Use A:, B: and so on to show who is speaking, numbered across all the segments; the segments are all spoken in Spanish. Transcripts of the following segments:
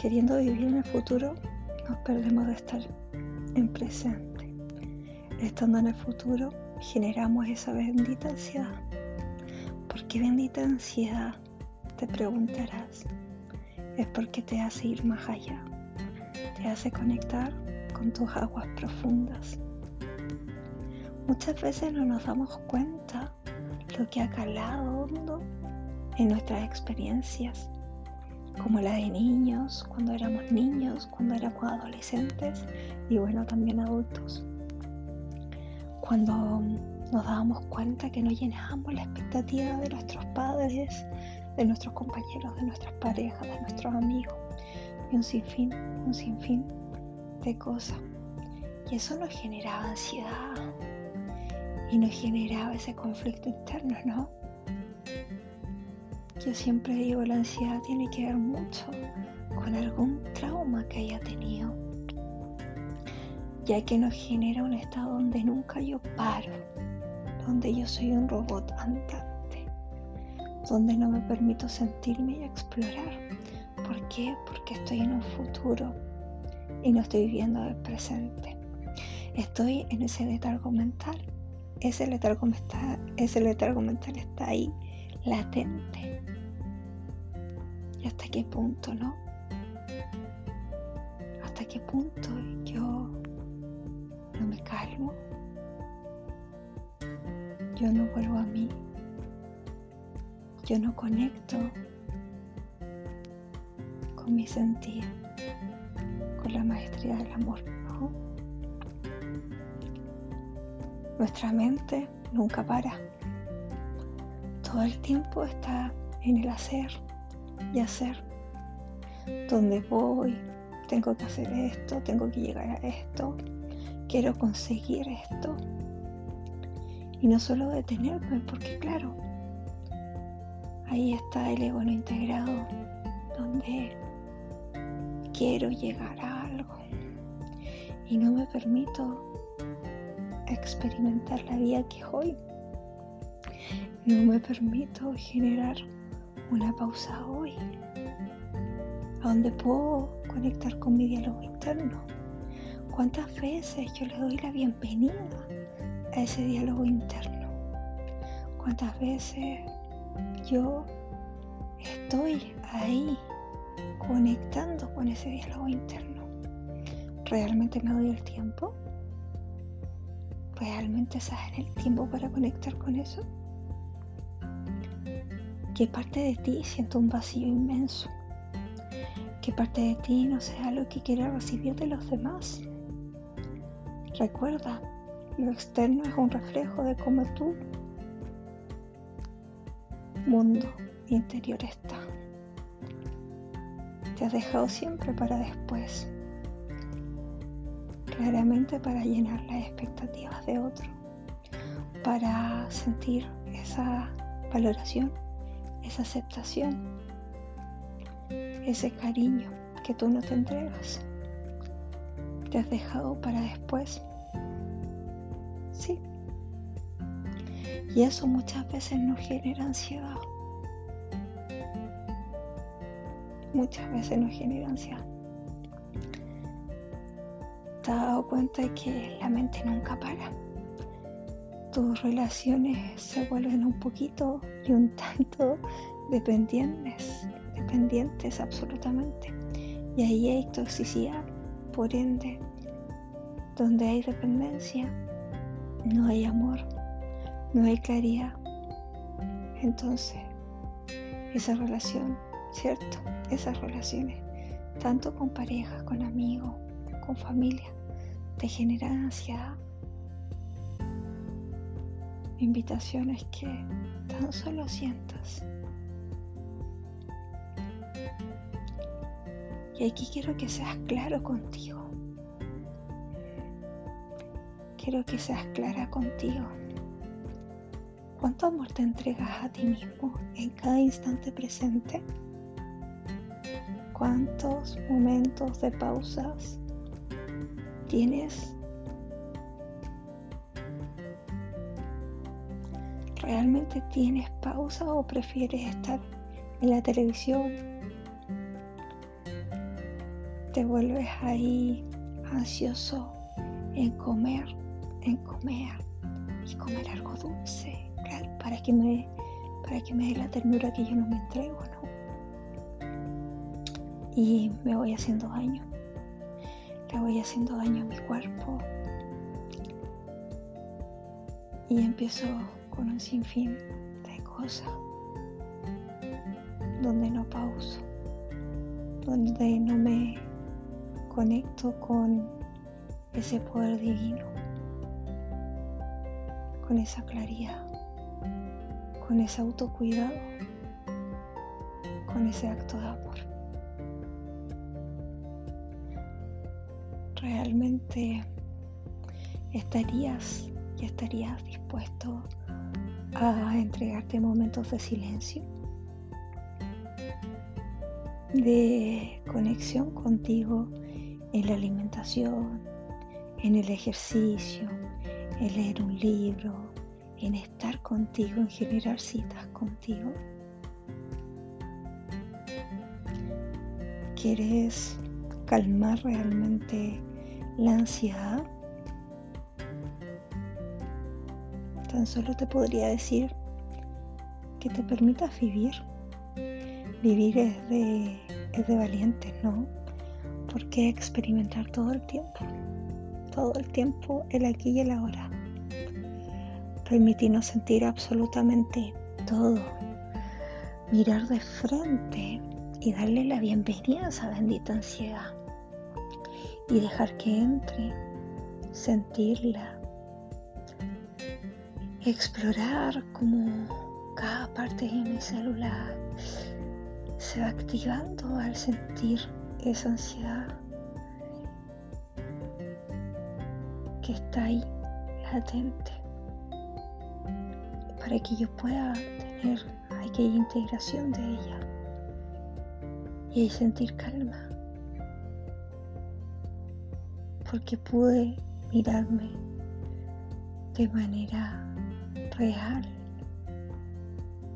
A: queriendo vivir en el futuro, nos perdemos de estar en presente. Estando en el futuro, generamos esa bendita ansiedad. ¿Por qué bendita ansiedad? Te preguntarás. Es porque te hace ir más allá. Te hace conectar con tus aguas profundas. Muchas veces no nos damos cuenta lo que ha calado hondo en nuestras experiencias, como la de niños, cuando éramos niños, cuando éramos adolescentes y bueno, también adultos. Cuando nos dábamos cuenta que no llenábamos la expectativa de nuestros padres, de nuestros compañeros, de nuestras parejas, de nuestros amigos y un sinfín, un sinfín de cosas. Y eso nos generaba ansiedad y nos generaba ese conflicto interno, ¿no? Yo siempre digo, la ansiedad tiene que ver mucho con algún trauma que haya tenido, ya que nos genera un estado donde nunca yo paro, donde yo soy un robot andante, donde no me permito sentirme y explorar. ¿Por qué? Porque estoy en un futuro y no estoy viviendo el presente. Estoy en ese letargo mental. Ese letargo, está, ese letargo mental está ahí, latente. ¿Y hasta qué punto, no? ¿Hasta qué punto yo no me calmo? Yo no vuelvo a mí. Yo no conecto con mi sentir con la maestría del amor. Nuestra mente nunca para. Todo el tiempo está en el hacer y hacer. Donde voy, tengo que hacer esto, tengo que llegar a esto, quiero conseguir esto. Y no solo detenerme, porque claro, ahí está el ego no integrado, donde quiero llegar a y no me permito experimentar la vida que hoy. No me permito generar una pausa hoy, a donde puedo conectar con mi diálogo interno. ¿Cuántas veces yo le doy la bienvenida a ese diálogo interno? ¿Cuántas veces yo estoy ahí conectando con ese diálogo interno? ¿Realmente me doy el tiempo? ¿Realmente sabes el tiempo para conectar con eso? ¿Qué parte de ti siento un vacío inmenso? ¿Qué parte de ti no sea lo que quiere recibir de los demás? Recuerda, lo externo es un reflejo de cómo tu mundo interior está. Te has dejado siempre para después claramente para llenar las expectativas de otro, para sentir esa valoración, esa aceptación, ese cariño que tú no te entregas. Te has dejado para después. Sí. Y eso muchas veces nos genera ansiedad. Muchas veces nos genera ansiedad te has dado cuenta de que la mente nunca para. Tus relaciones se vuelven un poquito y un tanto dependientes, dependientes absolutamente. Y ahí hay toxicidad, por ende, donde hay dependencia, no hay amor, no hay claridad. Entonces, esa relación, ¿cierto? Esas relaciones, tanto con parejas, con amigos, con familia, te genera ansiedad. Mi invitación es que tan solo sientas. Y aquí quiero que seas claro contigo. Quiero que seas clara contigo. ¿Cuánto amor te entregas a ti mismo en cada instante presente? ¿Cuántos momentos de pausas tienes ¿Realmente tienes pausa o prefieres estar en la televisión te vuelves ahí ansioso en comer, en comer y comer algo dulce, para que me, para que me dé la ternura que yo no me entrego, ¿no? Y me voy haciendo daño, le voy haciendo daño a mi cuerpo y empiezo con un sinfín de cosas donde no pauso, donde no me conecto con ese poder divino, con esa claridad, con ese autocuidado, con ese acto de amor. Realmente estarías y estarías dispuesto a entregarte momentos de silencio de conexión contigo en la alimentación, en el ejercicio, en leer un libro, en estar contigo, en generar citas contigo. ¿Quieres calmar realmente la ansiedad? Tan solo te podría decir que te permitas vivir. Vivir es de, es de valientes, ¿no? Porque experimentar todo el tiempo, todo el tiempo, el aquí y el ahora. Permitirnos sentir absolutamente todo, mirar de frente y darle la bienvenida a esa bendita ansiedad. Y dejar que entre, sentirla, explorar como cada parte de mi celular se va activando al sentir esa ansiedad que está ahí latente. Para que yo pueda tener aquella integración de ella y ahí sentir calma. Porque pude mirarme de manera real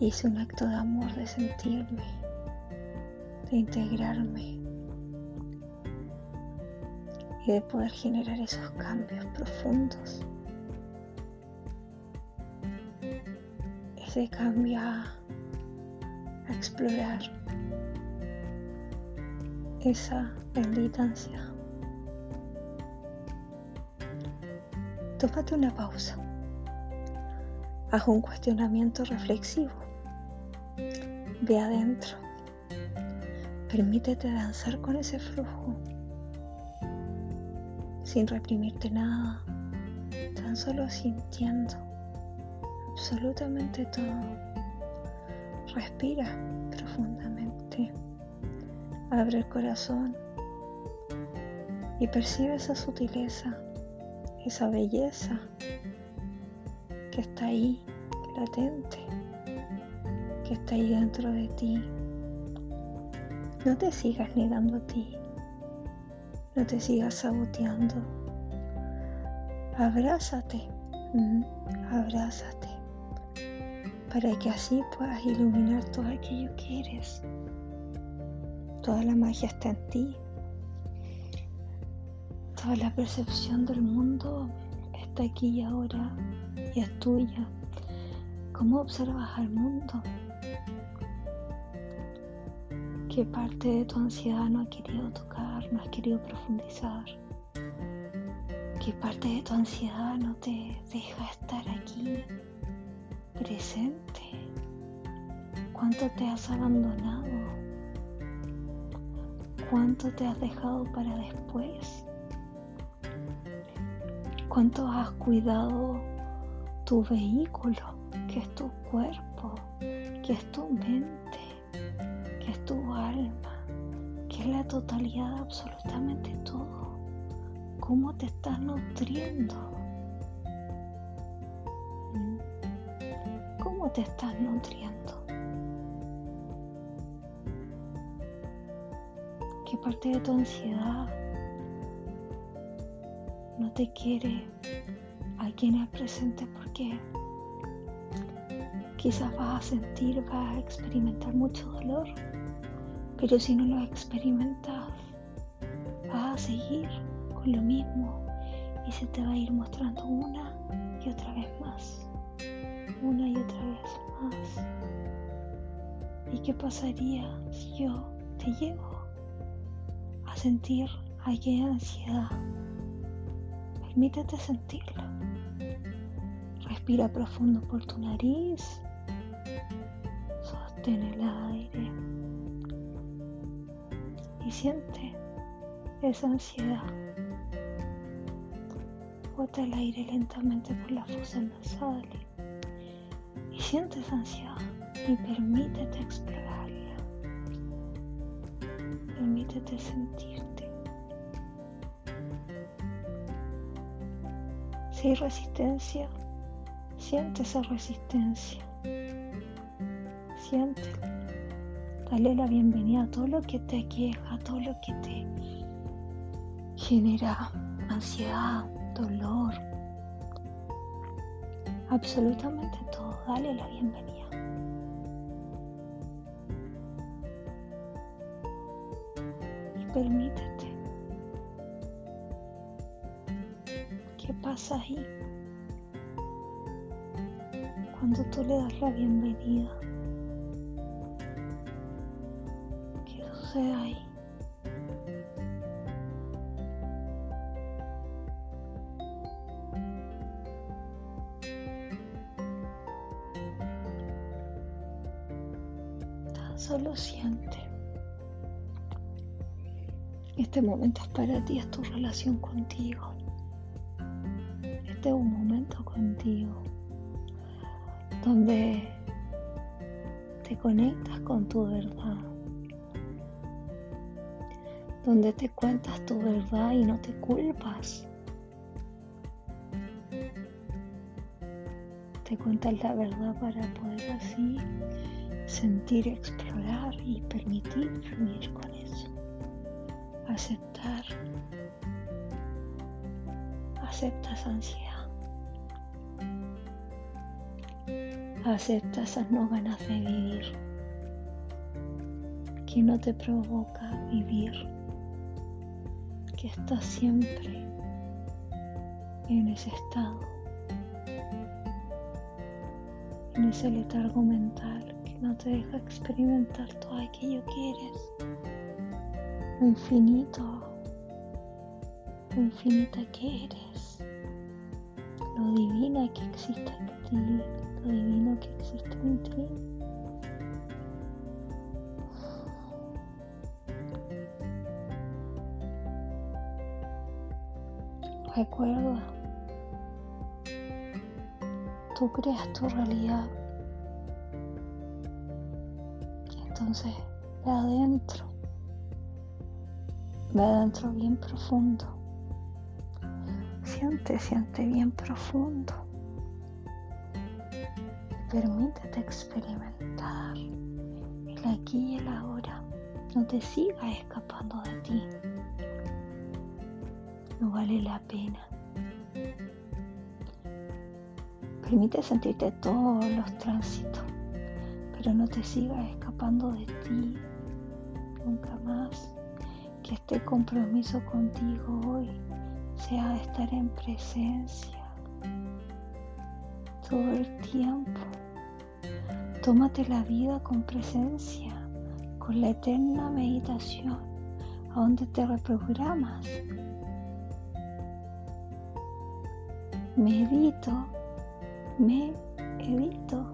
A: y hice un acto de amor de sentirme de integrarme y de poder generar esos cambios profundos. Ese cambio a, explorar esa bendita ansiedad. Tómate una pausa. Haz un cuestionamiento reflexivo. Ve adentro. Permítete danzar con ese flujo, sin reprimirte nada, tan solo sintiendo absolutamente todo. Respira profundamente, abre el corazón y percibe esa sutileza, esa belleza que está ahí, latente, que está ahí dentro de ti no te sigas negando a ti. No te sigas saboteando. Abrázate. Mm, abrázate. Para que así puedas iluminar todo aquello que eres. Toda la magia está en ti. Toda la percepción del mundo está aquí y ahora y es tuya. ¿Cómo observas al mundo? qué parte de tu ansiedad no ha querido tocar, no has querido profundizar, qué parte de tu ansiedad no te deja estar aquí presente, cuánto te has abandonado, cuánto te has dejado para después, cuánto has cuidado tu vehículo, que es tu cuerpo, que es tu mente es tu alma, que es la totalidad de absolutamente todo. ¿Cómo te estás nutriendo? ¿Cómo te estás nutriendo? ¿Qué parte de tu ansiedad no te quiere a quien es presente porque quizás vas a sentir, vas a experimentar mucho dolor pero si no lo experimentas, vas a seguir con lo mismo y se te va a ir mostrando una y otra vez más, una y otra vez más. ¿Y qué pasaría si yo te llevo a sentir aquella ansiedad? Permítete sentirla. Respira profundo por tu nariz. Sostén el aire. Y siente esa ansiedad. Bota el aire lentamente por la fosa nasal. Y siente esa ansiedad. Y permítete explorarla. Permítete sentirte. Si resistencia, Siente esa resistencia. Siente. Dale la bienvenida a todo lo que te queja, todo lo que te genera ansiedad, dolor. Absolutamente todo. Dale la bienvenida. Y permítete. ¿Qué pasa ahí? Cuando tú le das la bienvenida. ¿Qué sucede ahí? Tan solo siente. Este momento es para ti, es tu relación contigo. Este es un momento contigo donde te conectas con tu verdad, donde te cuentas tu verdad y no te culpas. Te cuentas la verdad para poder así sentir, explorar y permitir fluir con eso. Aceptar. Aceptas ansiedad. Acepta esas no ganas de vivir que no te provoca vivir, que estás siempre en ese estado, en ese letargo mental que no te deja experimentar todo aquello que eres, lo infinito, lo infinita que eres, lo divina que existe en ti divino que existe en ti. Recuerda, tú creas tu realidad. Entonces, ve adentro, ve adentro bien profundo. Siente, siente bien profundo. Permítete experimentar el aquí y el ahora. No te sigas escapando de ti. No vale la pena. Permite sentirte todos los tránsitos, pero no te sigas escapando de ti. Nunca más. Que este compromiso contigo hoy sea estar en presencia todo el tiempo. Tómate la vida con presencia, con la eterna meditación, a donde te reprogramas. Medito, me edito,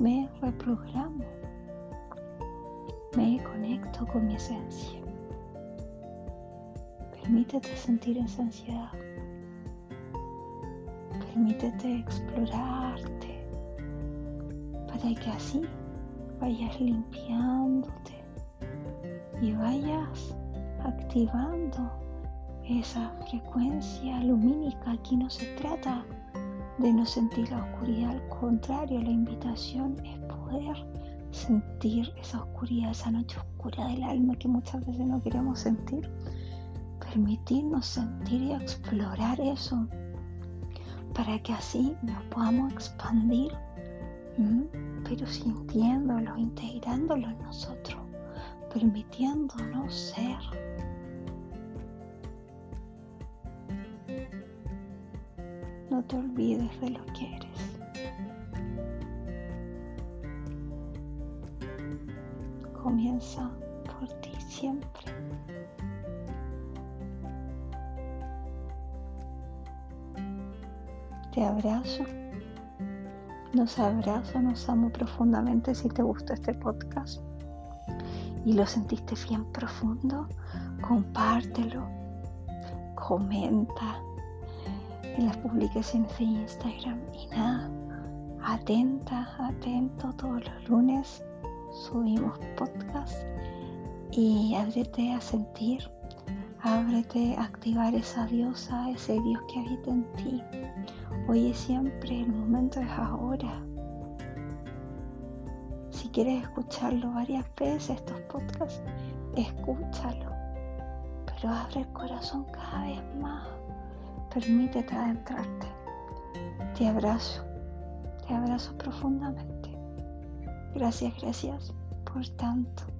A: me reprogramo, me conecto con mi esencia. Permítete sentir esa ansiedad. Permítete explorarte para que así vayas limpiándote y vayas activando esa frecuencia lumínica. Aquí no se trata de no sentir la oscuridad, al contrario, la invitación es poder sentir esa oscuridad, esa noche oscura del alma que muchas veces no queremos sentir. Permitirnos sentir y explorar eso para que así nos podamos expandir, pero sintiéndolo, integrándolo en nosotros, permitiéndonos ser. No te olvides de lo que eres. Comienza por ti siempre. Te abrazo. Nos abrazo, nos amo profundamente si te gusta este podcast. Y lo sentiste bien profundo, compártelo, comenta en las publicaciones de Instagram y nada, atenta, atento, todos los lunes subimos podcast y ábrete a sentir, ábrete a activar esa diosa, ese Dios que habita en ti. Hoy es siempre, el momento es ahora. Si quieres escucharlo varias veces, estos podcasts, escúchalo. Pero abre el corazón cada vez más. Permítete adentrarte. Te abrazo. Te abrazo profundamente. Gracias, gracias por tanto.